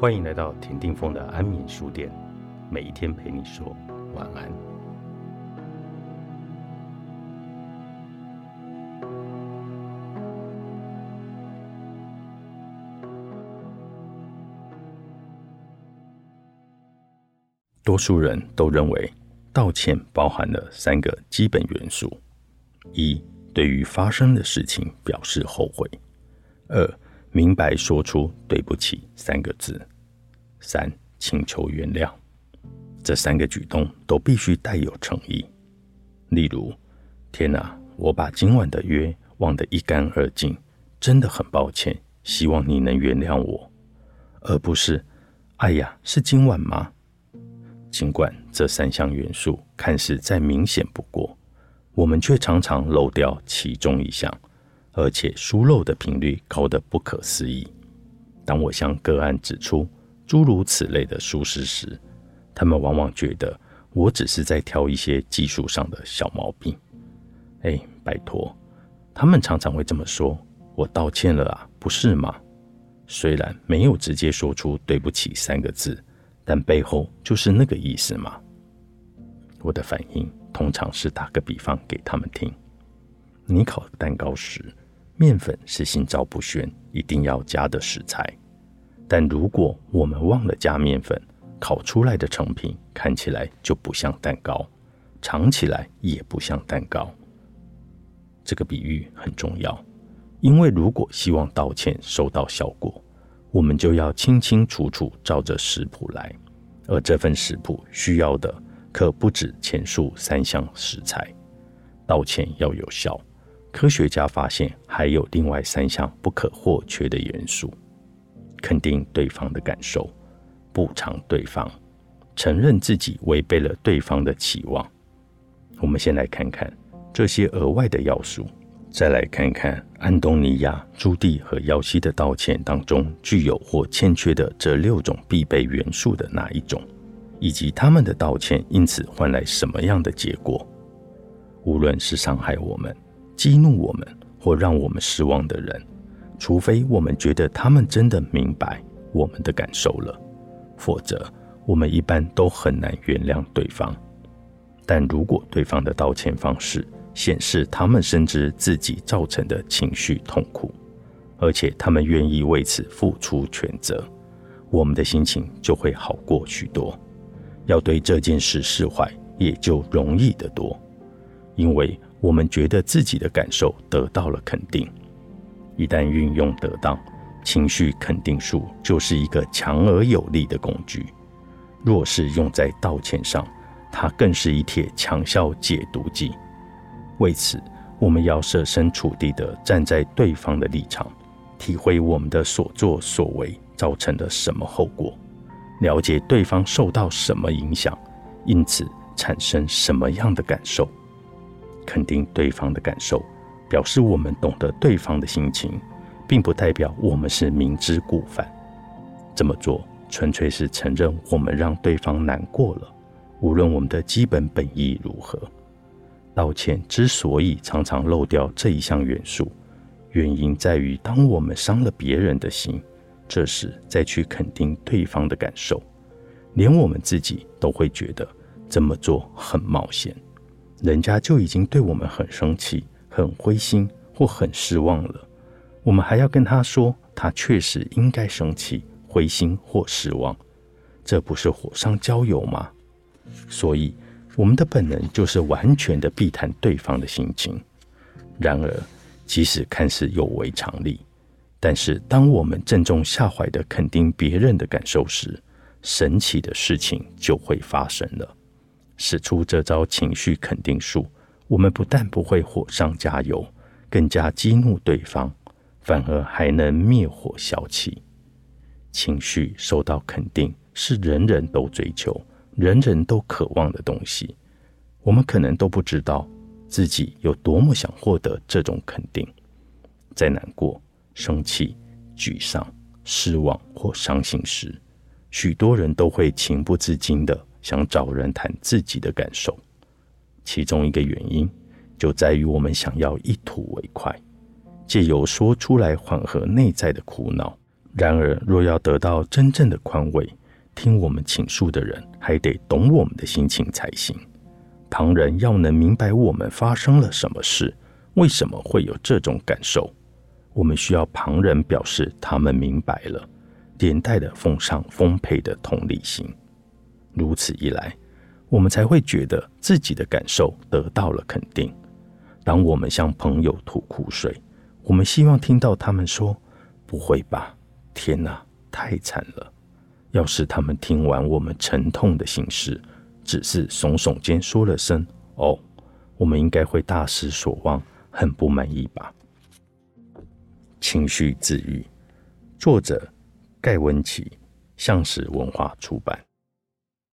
欢迎来到田定峰的安眠书店，每一天陪你说晚安。多数人都认为，道歉包含了三个基本元素：一、对于发生的事情表示后悔；二、明白说出“对不起”三个字；三、请求原谅。这三个举动都必须带有诚意。例如：“天哪，我把今晚的约忘得一干二净，真的很抱歉，希望你能原谅我。”而不是“哎呀，是今晚吗？”尽管这三项元素看似再明显不过，我们却常常漏掉其中一项，而且疏漏的频率高得不可思议。当我向个案指出诸如此类的疏失时，他们往往觉得我只是在挑一些技术上的小毛病。哎，拜托，他们常常会这么说：“我道歉了啊，不是吗？”虽然没有直接说出“对不起”三个字。但背后就是那个意思吗？我的反应通常是打个比方给他们听：你烤蛋糕时，面粉是心照不宣，一定要加的食材。但如果我们忘了加面粉，烤出来的成品看起来就不像蛋糕，尝起来也不像蛋糕。这个比喻很重要，因为如果希望道歉收到效果。我们就要清清楚楚照着食谱来，而这份食谱需要的可不止前述三项食材。道歉要有效，科学家发现还有另外三项不可或缺的元素：肯定对方的感受，补偿对方，承认自己违背了对方的期望。我们先来看看这些额外的要素。再来看看安东尼亚、朱棣和姚西的道歉当中具有或欠缺的这六种必备元素的哪一种，以及他们的道歉因此换来什么样的结果。无论是伤害我们、激怒我们或让我们失望的人，除非我们觉得他们真的明白我们的感受了，否则我们一般都很难原谅对方。但如果对方的道歉方式，显示他们深知自己造成的情绪痛苦，而且他们愿意为此付出全责，我们的心情就会好过许多。要对这件事释怀，也就容易得多，因为我们觉得自己的感受得到了肯定。一旦运用得当，情绪肯定术就是一个强而有力的工具。若是用在道歉上，它更是一帖强效解毒剂。为此，我们要设身处地地站在对方的立场，体会我们的所作所为造成了什么后果，了解对方受到什么影响，因此产生什么样的感受。肯定对方的感受，表示我们懂得对方的心情，并不代表我们是明知故犯。这么做纯粹是承认我们让对方难过了，无论我们的基本本意如何。道歉之所以常常漏掉这一项元素，原因在于，当我们伤了别人的心，这时再去肯定对方的感受，连我们自己都会觉得这么做很冒险。人家就已经对我们很生气、很灰心或很失望了，我们还要跟他说他确实应该生气、灰心或失望，这不是火上浇油吗？所以。我们的本能就是完全的避谈对方的心情。然而，即使看似有违常理，但是当我们正中下怀的肯定别人的感受时，神奇的事情就会发生了。使出这招情绪肯定术，我们不但不会火上加油，更加激怒对方，反而还能灭火消气。情绪受到肯定，是人人都追求。人人都渴望的东西，我们可能都不知道自己有多么想获得这种肯定。在难过、生气、沮丧、失望或伤心时，许多人都会情不自禁的想找人谈自己的感受。其中一个原因就在于我们想要一吐为快，借由说出来缓和内在的苦恼，然而，若要得到真正的宽慰，听我们倾诉的人还得懂我们的心情才行。旁人要能明白我们发生了什么事，为什么会有这种感受，我们需要旁人表示他们明白了，连带的奉上丰沛的同理心。如此一来，我们才会觉得自己的感受得到了肯定。当我们向朋友吐苦水，我们希望听到他们说：“不会吧，天哪，太惨了！”要是他们听完我们沉痛的心事，只是耸耸肩说了声“哦”，我们应该会大失所望，很不满意吧？情绪治愈，作者盖文奇，向实文化出版。